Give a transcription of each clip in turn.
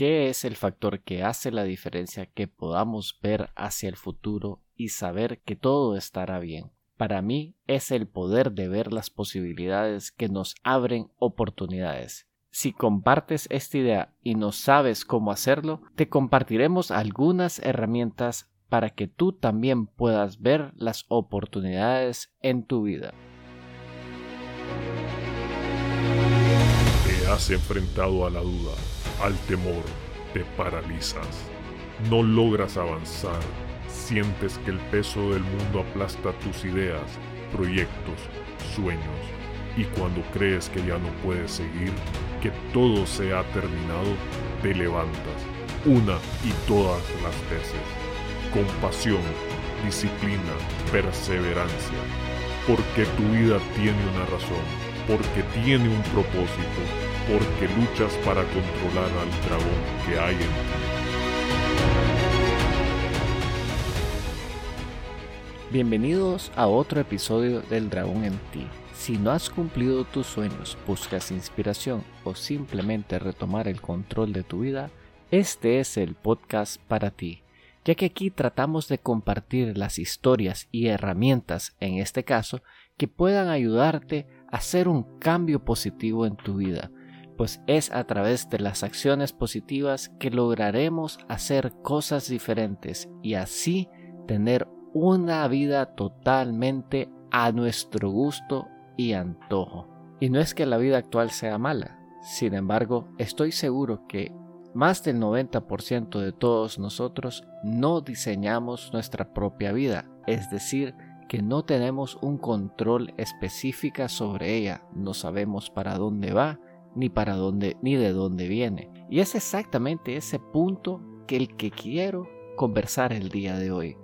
¿Qué es el factor que hace la diferencia que podamos ver hacia el futuro y saber que todo estará bien? Para mí es el poder de ver las posibilidades que nos abren oportunidades. Si compartes esta idea y no sabes cómo hacerlo, te compartiremos algunas herramientas para que tú también puedas ver las oportunidades en tu vida. Te has enfrentado a la duda, al temor, te paralizas. No logras avanzar, sientes que el peso del mundo aplasta tus ideas, proyectos, sueños. Y cuando crees que ya no puedes seguir, que todo se ha terminado, te levantas, una y todas las veces compasión, disciplina, perseverancia, porque tu vida tiene una razón, porque tiene un propósito, porque luchas para controlar al dragón que hay en ti. Bienvenidos a otro episodio del Dragón en ti. Si no has cumplido tus sueños, buscas inspiración o simplemente retomar el control de tu vida, este es el podcast para ti ya que aquí tratamos de compartir las historias y herramientas, en este caso, que puedan ayudarte a hacer un cambio positivo en tu vida, pues es a través de las acciones positivas que lograremos hacer cosas diferentes y así tener una vida totalmente a nuestro gusto y antojo. Y no es que la vida actual sea mala, sin embargo, estoy seguro que más del 90% de todos nosotros no diseñamos nuestra propia vida, es decir, que no tenemos un control específica sobre ella, no sabemos para dónde va, ni para dónde ni de dónde viene. Y es exactamente ese punto que el que quiero conversar el día de hoy,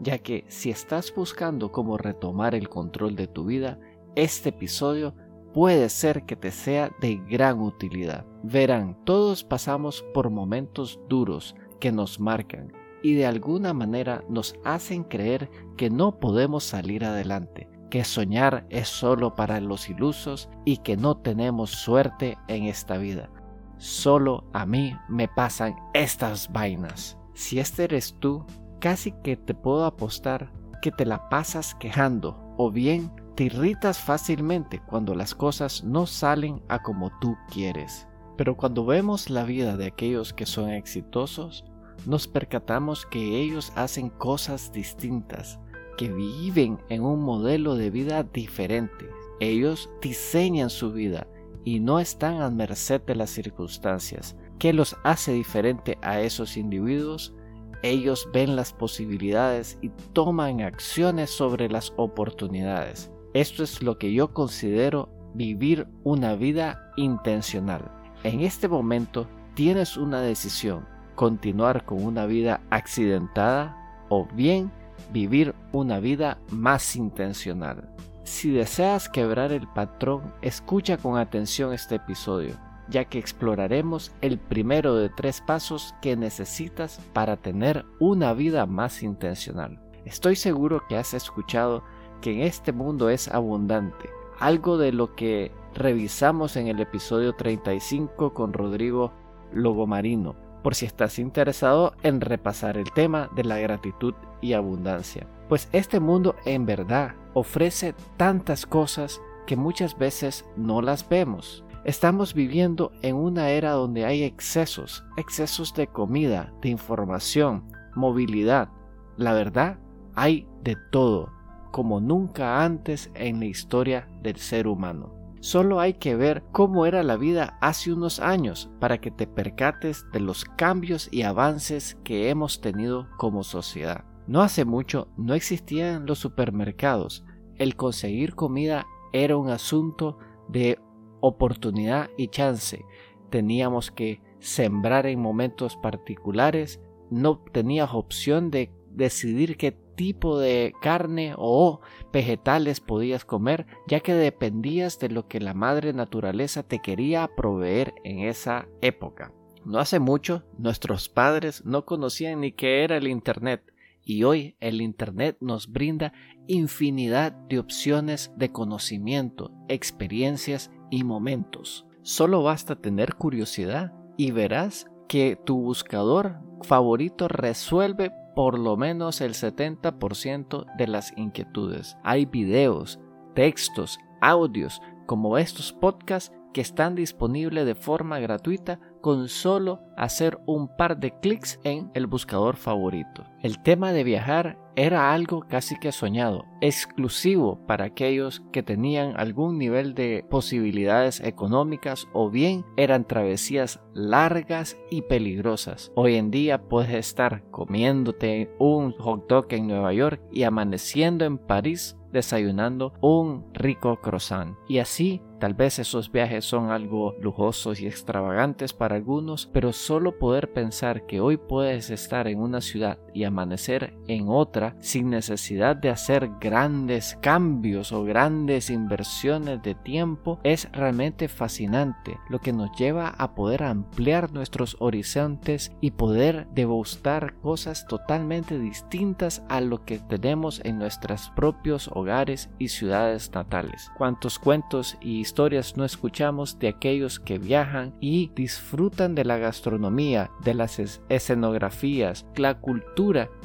ya que si estás buscando cómo retomar el control de tu vida, este episodio puede ser que te sea de gran utilidad. Verán, todos pasamos por momentos duros que nos marcan y de alguna manera nos hacen creer que no podemos salir adelante, que soñar es solo para los ilusos y que no tenemos suerte en esta vida. Solo a mí me pasan estas vainas. Si este eres tú, casi que te puedo apostar que te la pasas quejando o bien te irritas fácilmente cuando las cosas no salen a como tú quieres. Pero cuando vemos la vida de aquellos que son exitosos, nos percatamos que ellos hacen cosas distintas, que viven en un modelo de vida diferente. Ellos diseñan su vida y no están a merced de las circunstancias. ¿Qué los hace diferente a esos individuos? Ellos ven las posibilidades y toman acciones sobre las oportunidades. Esto es lo que yo considero vivir una vida intencional. En este momento tienes una decisión, continuar con una vida accidentada o bien vivir una vida más intencional. Si deseas quebrar el patrón, escucha con atención este episodio, ya que exploraremos el primero de tres pasos que necesitas para tener una vida más intencional. Estoy seguro que has escuchado que en este mundo es abundante, algo de lo que revisamos en el episodio 35 con Rodrigo Logomarino, por si estás interesado en repasar el tema de la gratitud y abundancia. Pues este mundo en verdad ofrece tantas cosas que muchas veces no las vemos. Estamos viviendo en una era donde hay excesos, excesos de comida, de información, movilidad. La verdad, hay de todo como nunca antes en la historia del ser humano. Solo hay que ver cómo era la vida hace unos años para que te percates de los cambios y avances que hemos tenido como sociedad. No hace mucho no existían los supermercados. El conseguir comida era un asunto de oportunidad y chance. Teníamos que sembrar en momentos particulares. No tenías opción de decidir qué tipo de carne o vegetales podías comer, ya que dependías de lo que la madre naturaleza te quería proveer en esa época. No hace mucho, nuestros padres no conocían ni qué era el Internet, y hoy el Internet nos brinda infinidad de opciones de conocimiento, experiencias y momentos. Solo basta tener curiosidad y verás que tu buscador favorito resuelve por lo menos el 70% de las inquietudes. Hay videos, textos, audios como estos podcasts que están disponibles de forma gratuita con solo hacer un par de clics en el buscador favorito. El tema de viajar era algo casi que soñado, exclusivo para aquellos que tenían algún nivel de posibilidades económicas o bien eran travesías largas y peligrosas. Hoy en día puedes estar comiéndote un hot dog en Nueva York y amaneciendo en París desayunando un rico croissant. Y así, tal vez esos viajes son algo lujosos y extravagantes para algunos, pero solo poder pensar que hoy puedes estar en una ciudad y amanecer en otra sin necesidad de hacer grandes cambios o grandes inversiones de tiempo es realmente fascinante, lo que nos lleva a poder ampliar nuestros horizontes y poder degustar cosas totalmente distintas a lo que tenemos en nuestros propios hogares y ciudades natales. Cuántos cuentos y historias no escuchamos de aquellos que viajan y disfrutan de la gastronomía, de las escenografías, la cultura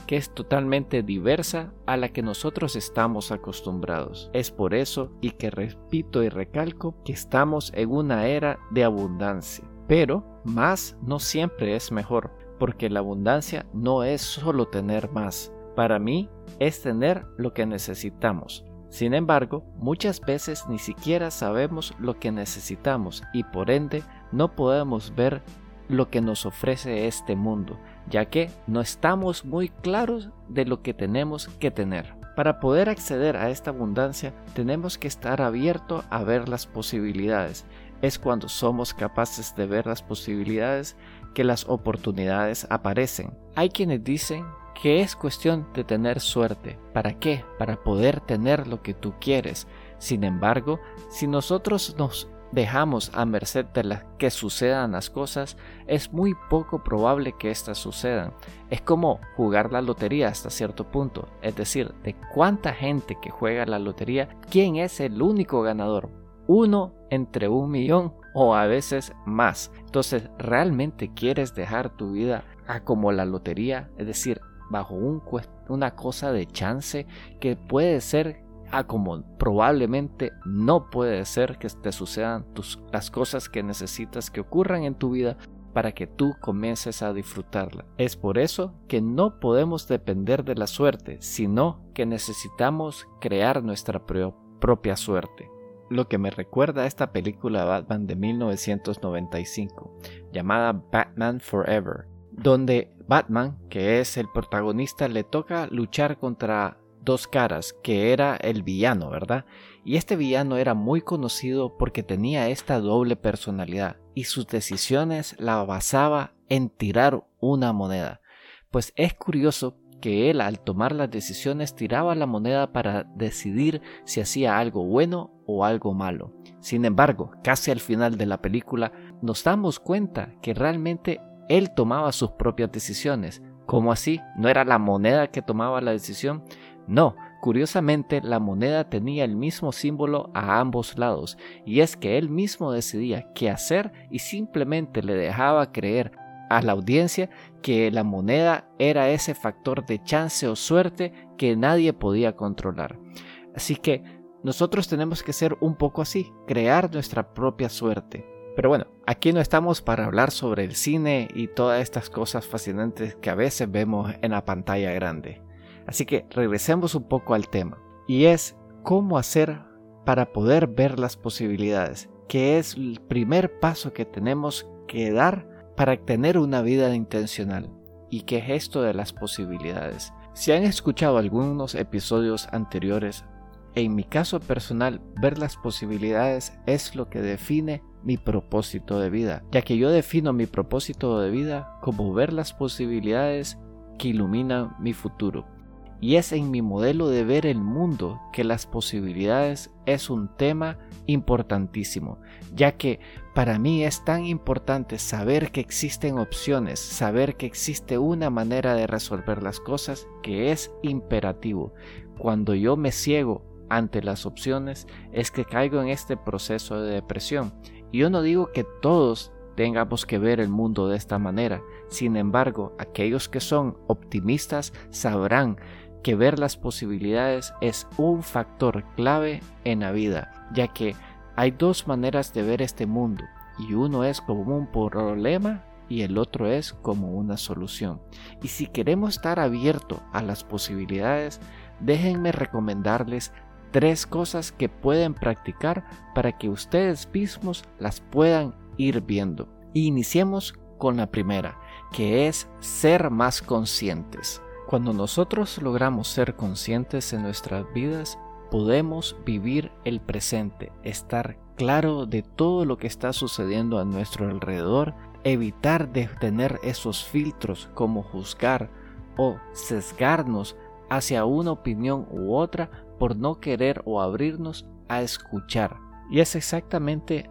que es totalmente diversa a la que nosotros estamos acostumbrados. Es por eso y que repito y recalco que estamos en una era de abundancia. Pero más no siempre es mejor, porque la abundancia no es solo tener más. Para mí es tener lo que necesitamos. Sin embargo, muchas veces ni siquiera sabemos lo que necesitamos y por ende no podemos ver lo que nos ofrece este mundo, ya que no estamos muy claros de lo que tenemos que tener. Para poder acceder a esta abundancia tenemos que estar abierto a ver las posibilidades. Es cuando somos capaces de ver las posibilidades que las oportunidades aparecen. Hay quienes dicen que es cuestión de tener suerte. ¿Para qué? Para poder tener lo que tú quieres. Sin embargo, si nosotros nos dejamos a merced de las que sucedan las cosas, es muy poco probable que éstas sucedan. Es como jugar la lotería hasta cierto punto, es decir, de cuánta gente que juega la lotería, quién es el único ganador. Uno entre un millón o a veces más. Entonces, ¿realmente quieres dejar tu vida a como la lotería? Es decir, bajo un, una cosa de chance que puede ser a como probablemente no puede ser que te sucedan las cosas que necesitas que ocurran en tu vida para que tú comiences a disfrutarla. Es por eso que no podemos depender de la suerte, sino que necesitamos crear nuestra propia suerte. Lo que me recuerda a esta película Batman de 1995, llamada Batman Forever, donde Batman, que es el protagonista, le toca luchar contra dos caras, que era el villano, ¿verdad? Y este villano era muy conocido porque tenía esta doble personalidad y sus decisiones la basaba en tirar una moneda. Pues es curioso que él al tomar las decisiones tiraba la moneda para decidir si hacía algo bueno o algo malo. Sin embargo, casi al final de la película nos damos cuenta que realmente él tomaba sus propias decisiones. ¿Cómo así? ¿No era la moneda que tomaba la decisión? No, curiosamente la moneda tenía el mismo símbolo a ambos lados, y es que él mismo decidía qué hacer y simplemente le dejaba creer a la audiencia que la moneda era ese factor de chance o suerte que nadie podía controlar. Así que nosotros tenemos que ser un poco así, crear nuestra propia suerte. Pero bueno, aquí no estamos para hablar sobre el cine y todas estas cosas fascinantes que a veces vemos en la pantalla grande. Así que regresemos un poco al tema. Y es cómo hacer para poder ver las posibilidades, que es el primer paso que tenemos que dar para tener una vida intencional. ¿Y qué es esto de las posibilidades? Si han escuchado algunos episodios anteriores, en mi caso personal, ver las posibilidades es lo que define mi propósito de vida, ya que yo defino mi propósito de vida como ver las posibilidades que iluminan mi futuro. Y es en mi modelo de ver el mundo que las posibilidades es un tema importantísimo, ya que para mí es tan importante saber que existen opciones, saber que existe una manera de resolver las cosas que es imperativo. Cuando yo me ciego ante las opciones es que caigo en este proceso de depresión yo no digo que todos tengamos que ver el mundo de esta manera. Sin embargo, aquellos que son optimistas sabrán que ver las posibilidades es un factor clave en la vida, ya que hay dos maneras de ver este mundo, y uno es como un problema y el otro es como una solución. Y si queremos estar abiertos a las posibilidades, déjenme recomendarles tres cosas que pueden practicar para que ustedes mismos las puedan ir viendo. iniciemos con la primera, que es ser más conscientes. Cuando nosotros logramos ser conscientes en nuestras vidas, podemos vivir el presente, estar claro de todo lo que está sucediendo a nuestro alrededor, evitar de tener esos filtros como juzgar o sesgarnos hacia una opinión u otra por no querer o abrirnos a escuchar. Y es exactamente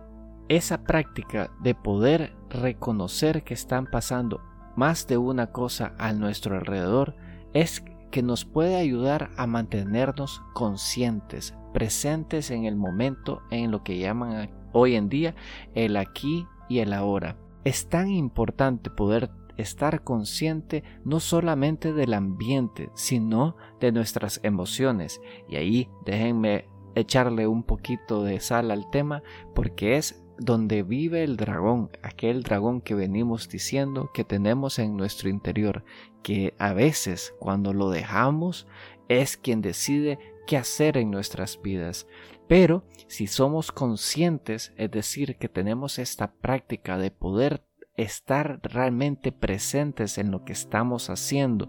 esa práctica de poder reconocer que están pasando más de una cosa a nuestro alrededor es que nos puede ayudar a mantenernos conscientes, presentes en el momento, en lo que llaman hoy en día el aquí y el ahora. Es tan importante poder estar consciente no solamente del ambiente, sino de nuestras emociones. Y ahí déjenme echarle un poquito de sal al tema porque es donde vive el dragón, aquel dragón que venimos diciendo que tenemos en nuestro interior, que a veces cuando lo dejamos es quien decide qué hacer en nuestras vidas. Pero si somos conscientes, es decir, que tenemos esta práctica de poder estar realmente presentes en lo que estamos haciendo,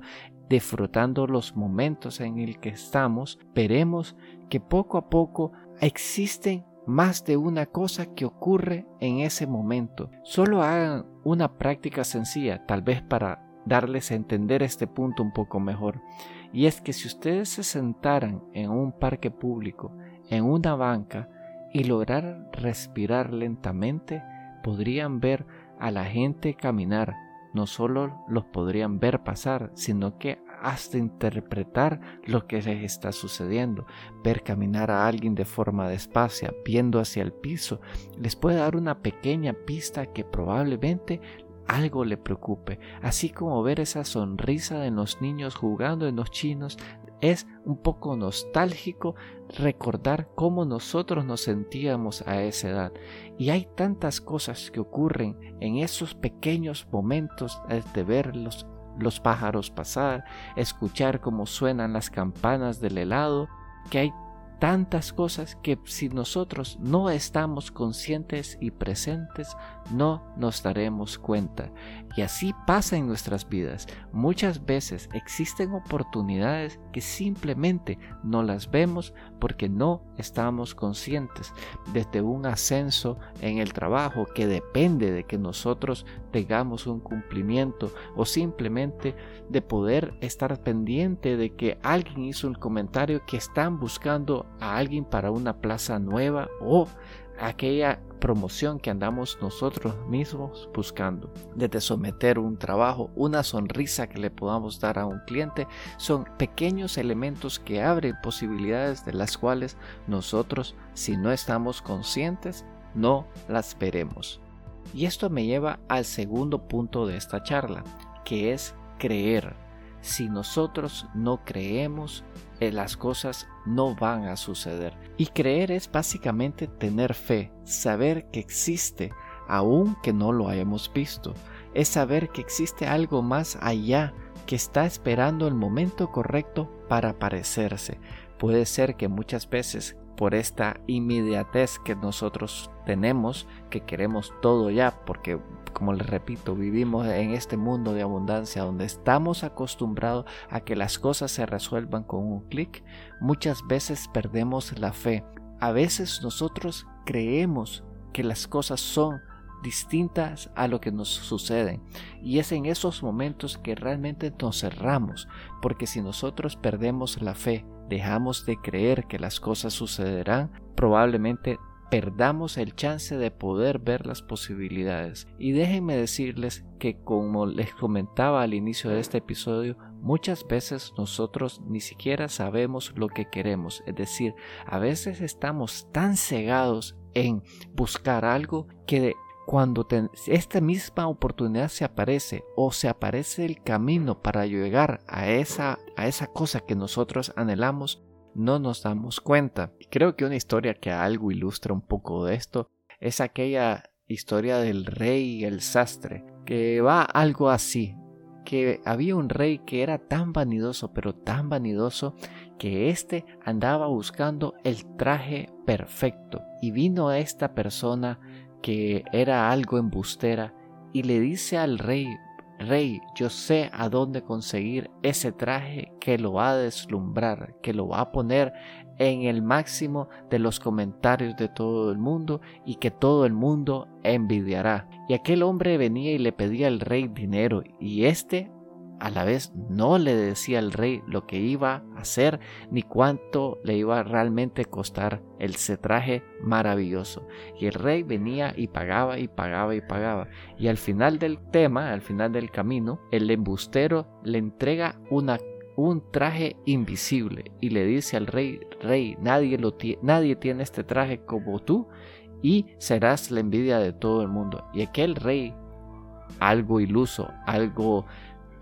disfrutando los momentos en el que estamos, veremos que poco a poco existen más de una cosa que ocurre en ese momento. Solo hagan una práctica sencilla, tal vez para darles a entender este punto un poco mejor. Y es que si ustedes se sentaran en un parque público, en una banca, y lograran respirar lentamente, podrían ver a la gente caminar. No solo los podrían ver pasar, sino que hasta interpretar lo que les está sucediendo. Ver caminar a alguien de forma despacia, viendo hacia el piso, les puede dar una pequeña pista que probablemente algo le preocupe, así como ver esa sonrisa de los niños jugando en los chinos es un poco nostálgico recordar cómo nosotros nos sentíamos a esa edad. Y hay tantas cosas que ocurren en esos pequeños momentos de ver los pájaros pasar, escuchar cómo suenan las campanas del helado, que hay tantas cosas que si nosotros no estamos conscientes y presentes, no nos daremos cuenta. Y así pasa en nuestras vidas. Muchas veces existen oportunidades que simplemente no las vemos porque no estamos conscientes. Desde un ascenso en el trabajo que depende de que nosotros tengamos un cumplimiento o simplemente de poder estar pendiente de que alguien hizo un comentario que están buscando a alguien para una plaza nueva o aquella promoción que andamos nosotros mismos buscando. Desde someter un trabajo, una sonrisa que le podamos dar a un cliente, son pequeños elementos que abren posibilidades de las cuales nosotros, si no estamos conscientes, no las veremos. Y esto me lleva al segundo punto de esta charla, que es creer. Si nosotros no creemos, eh, las cosas no van a suceder. Y creer es básicamente tener fe, saber que existe, aun que no lo hayamos visto. Es saber que existe algo más allá que está esperando el momento correcto para aparecerse. Puede ser que muchas veces por esta inmediatez que nosotros tenemos, que queremos todo ya, porque como les repito, vivimos en este mundo de abundancia donde estamos acostumbrados a que las cosas se resuelvan con un clic, muchas veces perdemos la fe. A veces nosotros creemos que las cosas son distintas a lo que nos sucede y es en esos momentos que realmente nos cerramos porque si nosotros perdemos la fe dejamos de creer que las cosas sucederán probablemente perdamos el chance de poder ver las posibilidades. Y déjenme decirles que como les comentaba al inicio de este episodio, muchas veces nosotros ni siquiera sabemos lo que queremos. Es decir, a veces estamos tan cegados en buscar algo que cuando esta misma oportunidad se aparece o se aparece el camino para llegar a esa, a esa cosa que nosotros anhelamos, no nos damos cuenta. Creo que una historia que algo ilustra un poco de esto es aquella historia del rey y el sastre, que va algo así, que había un rey que era tan vanidoso, pero tan vanidoso, que éste andaba buscando el traje perfecto. Y vino esta persona que era algo embustera y le dice al rey, Rey, yo sé a dónde conseguir ese traje que lo va a deslumbrar, que lo va a poner en el máximo de los comentarios de todo el mundo y que todo el mundo envidiará. Y aquel hombre venía y le pedía al rey dinero y éste a la vez no le decía al rey lo que iba a hacer ni cuánto le iba a realmente costar el cetraje maravilloso. Y el rey venía y pagaba y pagaba y pagaba. Y al final del tema, al final del camino, el embustero le entrega una un traje invisible y le dice al rey, rey, nadie, lo nadie tiene este traje como tú y serás la envidia de todo el mundo. Y aquel rey, algo iluso, algo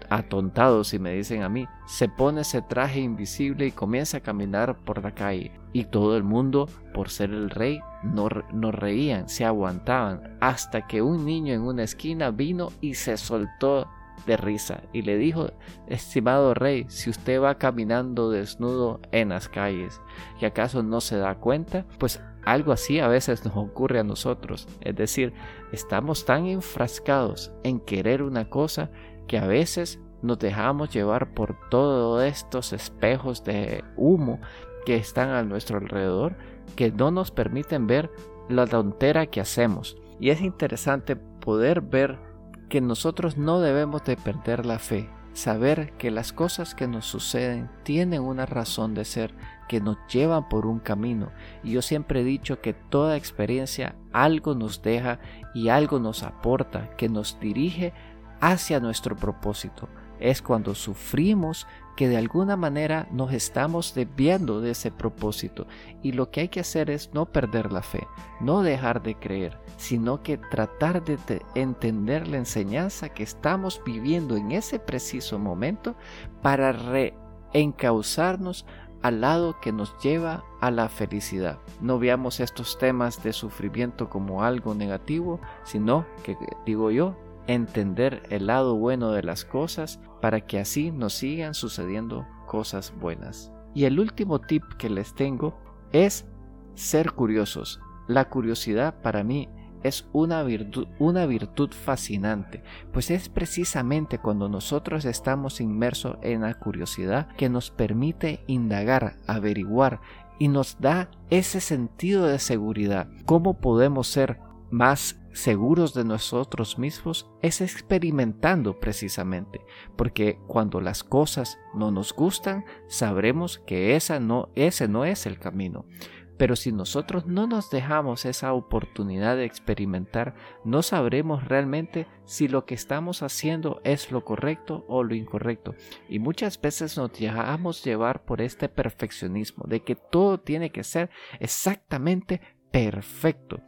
atontado si me dicen a mí, se pone ese traje invisible y comienza a caminar por la calle. Y todo el mundo, por ser el rey, no, no reían, se aguantaban, hasta que un niño en una esquina vino y se soltó de risa y le dijo, estimado rey, si usted va caminando desnudo en las calles y acaso no se da cuenta, pues algo así a veces nos ocurre a nosotros. Es decir, estamos tan enfrascados en querer una cosa que a veces nos dejamos llevar por todos estos espejos de humo que están a nuestro alrededor que no nos permiten ver la tontera que hacemos. Y es interesante poder ver que nosotros no debemos de perder la fe, saber que las cosas que nos suceden tienen una razón de ser, que nos llevan por un camino. Y yo siempre he dicho que toda experiencia algo nos deja y algo nos aporta, que nos dirige hacia nuestro propósito. Es cuando sufrimos que de alguna manera nos estamos desviando de ese propósito y lo que hay que hacer es no perder la fe, no dejar de creer, sino que tratar de entender la enseñanza que estamos viviendo en ese preciso momento para reencauzarnos al lado que nos lleva a la felicidad. No veamos estos temas de sufrimiento como algo negativo, sino que, digo yo, entender el lado bueno de las cosas para que así nos sigan sucediendo cosas buenas. Y el último tip que les tengo es ser curiosos. La curiosidad para mí es una virtud, una virtud fascinante, pues es precisamente cuando nosotros estamos inmersos en la curiosidad que nos permite indagar, averiguar y nos da ese sentido de seguridad. ¿Cómo podemos ser más seguros de nosotros mismos es experimentando precisamente, porque cuando las cosas no nos gustan, sabremos que esa no, ese no es el camino. Pero si nosotros no nos dejamos esa oportunidad de experimentar, no sabremos realmente si lo que estamos haciendo es lo correcto o lo incorrecto. Y muchas veces nos dejamos llevar por este perfeccionismo de que todo tiene que ser exactamente perfecto.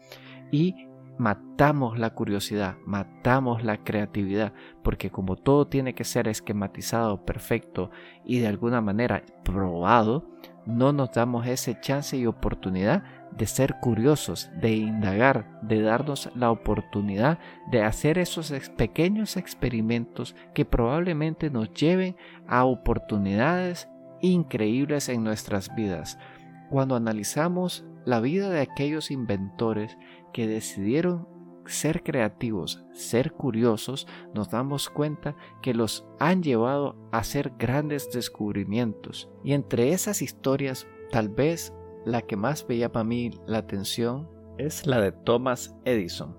Y matamos la curiosidad, matamos la creatividad, porque como todo tiene que ser esquematizado, perfecto y de alguna manera probado, no nos damos ese chance y oportunidad de ser curiosos, de indagar, de darnos la oportunidad de hacer esos pequeños experimentos que probablemente nos lleven a oportunidades increíbles en nuestras vidas. Cuando analizamos la vida de aquellos inventores que decidieron ser creativos, ser curiosos, nos damos cuenta que los han llevado a hacer grandes descubrimientos. Y entre esas historias, tal vez la que más me llama a mí la atención es la de Thomas Edison.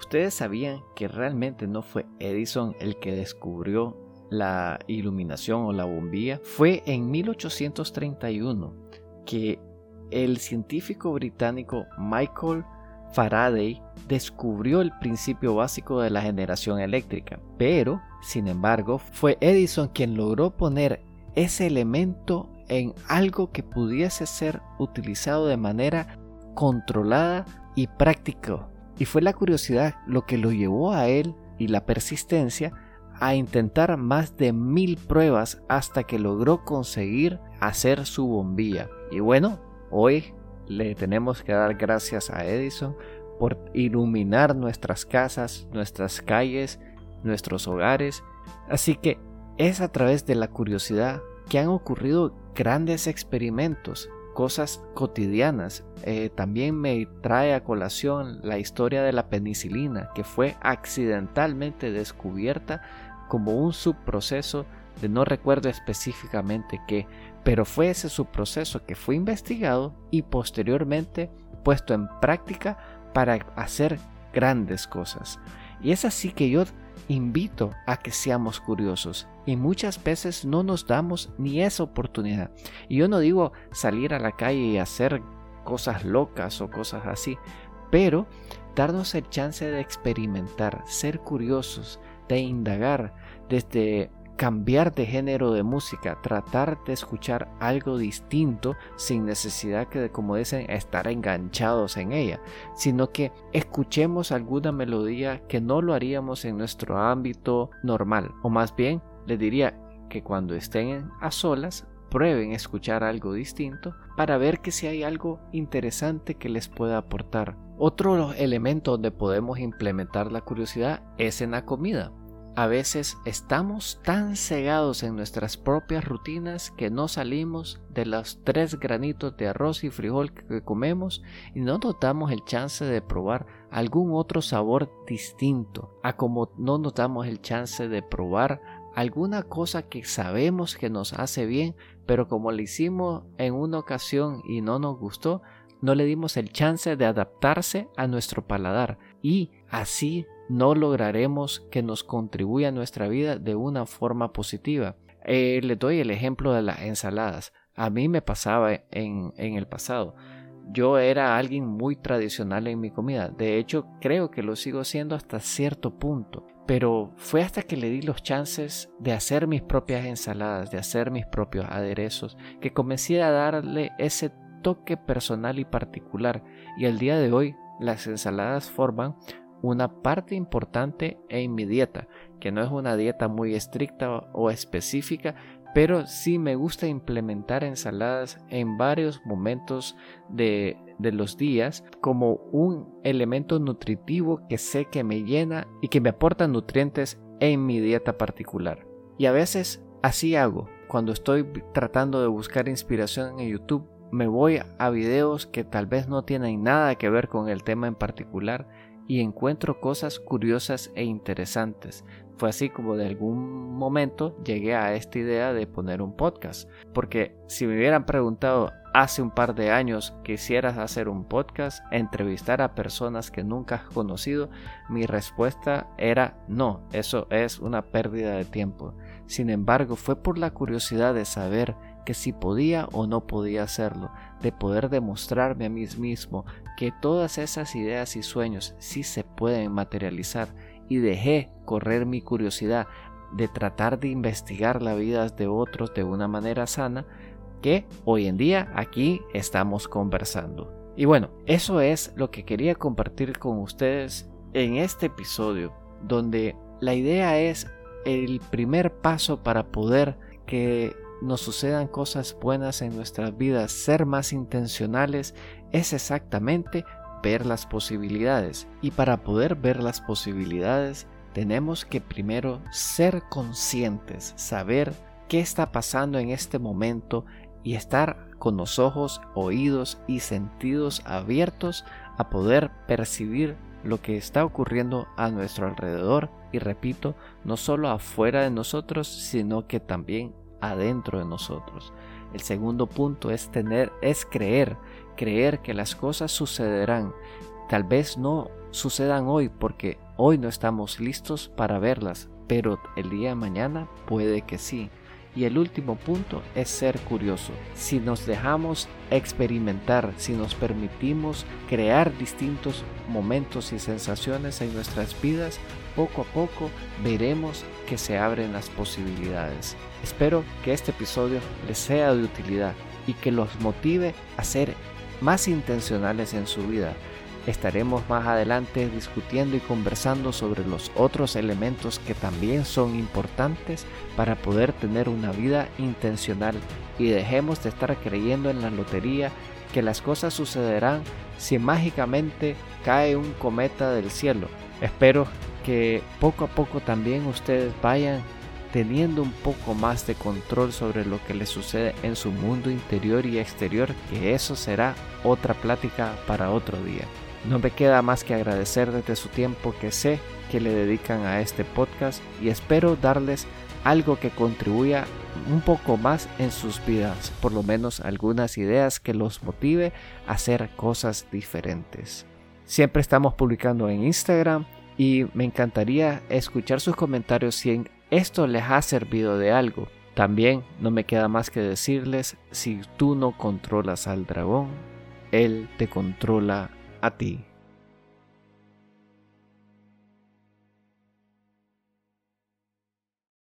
Ustedes sabían que realmente no fue Edison el que descubrió la iluminación o la bombilla. Fue en 1831 que el científico británico Michael Faraday descubrió el principio básico de la generación eléctrica, pero, sin embargo, fue Edison quien logró poner ese elemento en algo que pudiese ser utilizado de manera controlada y práctico Y fue la curiosidad lo que lo llevó a él y la persistencia a intentar más de mil pruebas hasta que logró conseguir hacer su bombilla. Y bueno, hoy le tenemos que dar gracias a Edison por iluminar nuestras casas, nuestras calles, nuestros hogares. Así que es a través de la curiosidad que han ocurrido grandes experimentos, cosas cotidianas. Eh, también me trae a colación la historia de la penicilina, que fue accidentalmente descubierta como un subproceso de no recuerdo específicamente qué, pero fue ese subproceso que fue investigado y posteriormente puesto en práctica para hacer grandes cosas. Y es así que yo invito a que seamos curiosos y muchas veces no nos damos ni esa oportunidad. Y yo no digo salir a la calle y hacer cosas locas o cosas así, pero darnos el chance de experimentar, ser curiosos, de indagar, desde cambiar de género de música, tratar de escuchar algo distinto sin necesidad que, como dicen, estar enganchados en ella, sino que escuchemos alguna melodía que no lo haríamos en nuestro ámbito normal, o más bien les diría que cuando estén a solas prueben escuchar algo distinto para ver que si hay algo interesante que les pueda aportar. Otro elemento donde podemos implementar la curiosidad es en la comida. A veces estamos tan cegados en nuestras propias rutinas que no salimos de los tres granitos de arroz y frijol que comemos y no nos damos el chance de probar algún otro sabor distinto, a como no nos damos el chance de probar alguna cosa que sabemos que nos hace bien, pero como lo hicimos en una ocasión y no nos gustó, no le dimos el chance de adaptarse a nuestro paladar. Y así no lograremos que nos contribuya a nuestra vida de una forma positiva. Eh, le doy el ejemplo de las ensaladas. A mí me pasaba en, en el pasado. Yo era alguien muy tradicional en mi comida. De hecho, creo que lo sigo siendo hasta cierto punto. Pero fue hasta que le di los chances de hacer mis propias ensaladas, de hacer mis propios aderezos, que comencé a darle ese toque personal y particular. Y al día de hoy, las ensaladas forman una parte importante en mi dieta, que no es una dieta muy estricta o específica, pero sí me gusta implementar ensaladas en varios momentos de, de, los días como un elemento nutritivo que sé que me llena y que me aporta nutrientes en mi dieta particular. Y a veces así hago. Cuando estoy tratando de buscar inspiración en YouTube, me voy a videos que tal vez no tienen nada que ver con el tema en particular y encuentro cosas curiosas e interesantes. Fue así como de algún momento llegué a esta idea de poner un podcast, porque si me hubieran preguntado hace un par de años quisieras hacer un podcast, entrevistar a personas que nunca has conocido, mi respuesta era no, eso es una pérdida de tiempo. Sin embargo, fue por la curiosidad de saber que si podía o no podía hacerlo, de poder demostrarme a mí mismo que todas esas ideas y sueños sí se pueden materializar y dejé correr mi curiosidad de tratar de investigar la vida de otros de una manera sana que hoy en día aquí estamos conversando. Y bueno, eso es lo que quería compartir con ustedes en este episodio, donde la idea es el primer paso para poder que nos sucedan cosas buenas en nuestras vidas, ser más intencionales, es exactamente ver las posibilidades. Y para poder ver las posibilidades, tenemos que primero ser conscientes, saber qué está pasando en este momento y estar con los ojos, oídos y sentidos abiertos a poder percibir lo que está ocurriendo a nuestro alrededor y repito, no solo afuera de nosotros, sino que también adentro de nosotros. El segundo punto es tener, es creer, creer que las cosas sucederán. Tal vez no sucedan hoy porque hoy no estamos listos para verlas, pero el día de mañana puede que sí. Y el último punto es ser curioso. Si nos dejamos experimentar, si nos permitimos crear distintos momentos y sensaciones en nuestras vidas, poco a poco veremos que se abren las posibilidades. Espero que este episodio les sea de utilidad y que los motive a ser más intencionales en su vida Estaremos más adelante discutiendo y conversando sobre los otros elementos que también son importantes para poder tener una vida intencional y dejemos de estar creyendo en la lotería que las cosas sucederán si mágicamente cae un cometa del cielo. Espero que poco a poco también ustedes vayan teniendo un poco más de control sobre lo que les sucede en su mundo interior y exterior, que eso será otra plática para otro día. No me queda más que agradecer desde su tiempo que sé que le dedican a este podcast y espero darles algo que contribuya un poco más en sus vidas, por lo menos algunas ideas que los motive a hacer cosas diferentes. Siempre estamos publicando en Instagram y me encantaría escuchar sus comentarios si esto les ha servido de algo. También no me queda más que decirles, si tú no controlas al dragón, él te controla a ti.